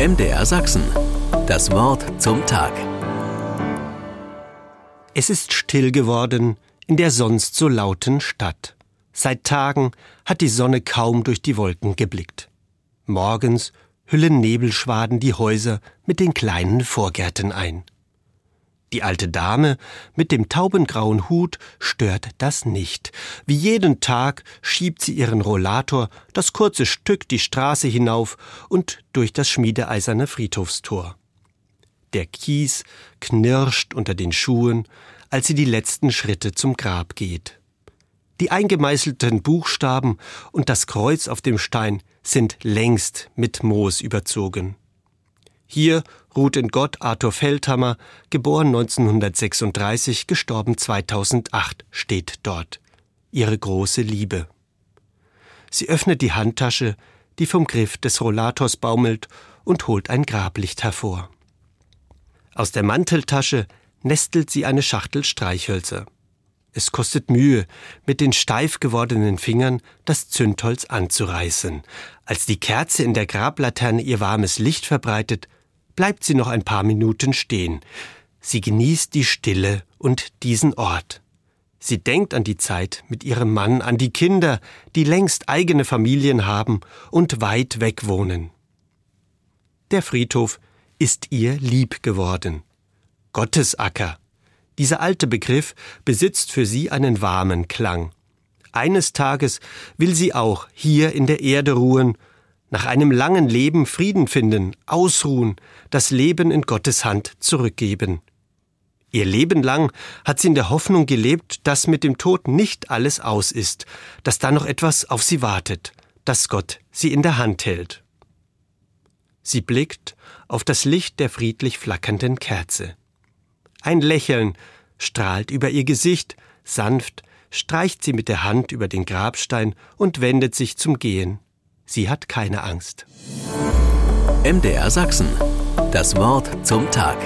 MDR Sachsen. Das Wort zum Tag. Es ist still geworden in der sonst so lauten Stadt. Seit Tagen hat die Sonne kaum durch die Wolken geblickt. Morgens hüllen Nebelschwaden die Häuser mit den kleinen Vorgärten ein. Die alte Dame mit dem taubengrauen Hut stört das nicht. Wie jeden Tag schiebt sie ihren Rollator das kurze Stück die Straße hinauf und durch das schmiedeeiserne Friedhofstor. Der Kies knirscht unter den Schuhen, als sie die letzten Schritte zum Grab geht. Die eingemeißelten Buchstaben und das Kreuz auf dem Stein sind längst mit Moos überzogen. Hier ruht in Gott Arthur Feldhammer, geboren 1936, gestorben 2008, steht dort. Ihre große Liebe. Sie öffnet die Handtasche, die vom Griff des Rollators baumelt, und holt ein Grablicht hervor. Aus der Manteltasche nestelt sie eine Schachtel Streichhölzer. Es kostet Mühe, mit den steif gewordenen Fingern das Zündholz anzureißen. Als die Kerze in der Grablaterne ihr warmes Licht verbreitet, bleibt sie noch ein paar Minuten stehen. Sie genießt die Stille und diesen Ort. Sie denkt an die Zeit mit ihrem Mann, an die Kinder, die längst eigene Familien haben und weit weg wohnen. Der Friedhof ist ihr lieb geworden. Gottesacker. Dieser alte Begriff besitzt für sie einen warmen Klang. Eines Tages will sie auch hier in der Erde ruhen nach einem langen Leben Frieden finden, ausruhen, das Leben in Gottes Hand zurückgeben. Ihr Leben lang hat sie in der Hoffnung gelebt, dass mit dem Tod nicht alles aus ist, dass da noch etwas auf sie wartet, dass Gott sie in der Hand hält. Sie blickt auf das Licht der friedlich flackernden Kerze. Ein Lächeln strahlt über ihr Gesicht, sanft streicht sie mit der Hand über den Grabstein und wendet sich zum Gehen. Sie hat keine Angst. MDR Sachsen. Das Wort zum Tag.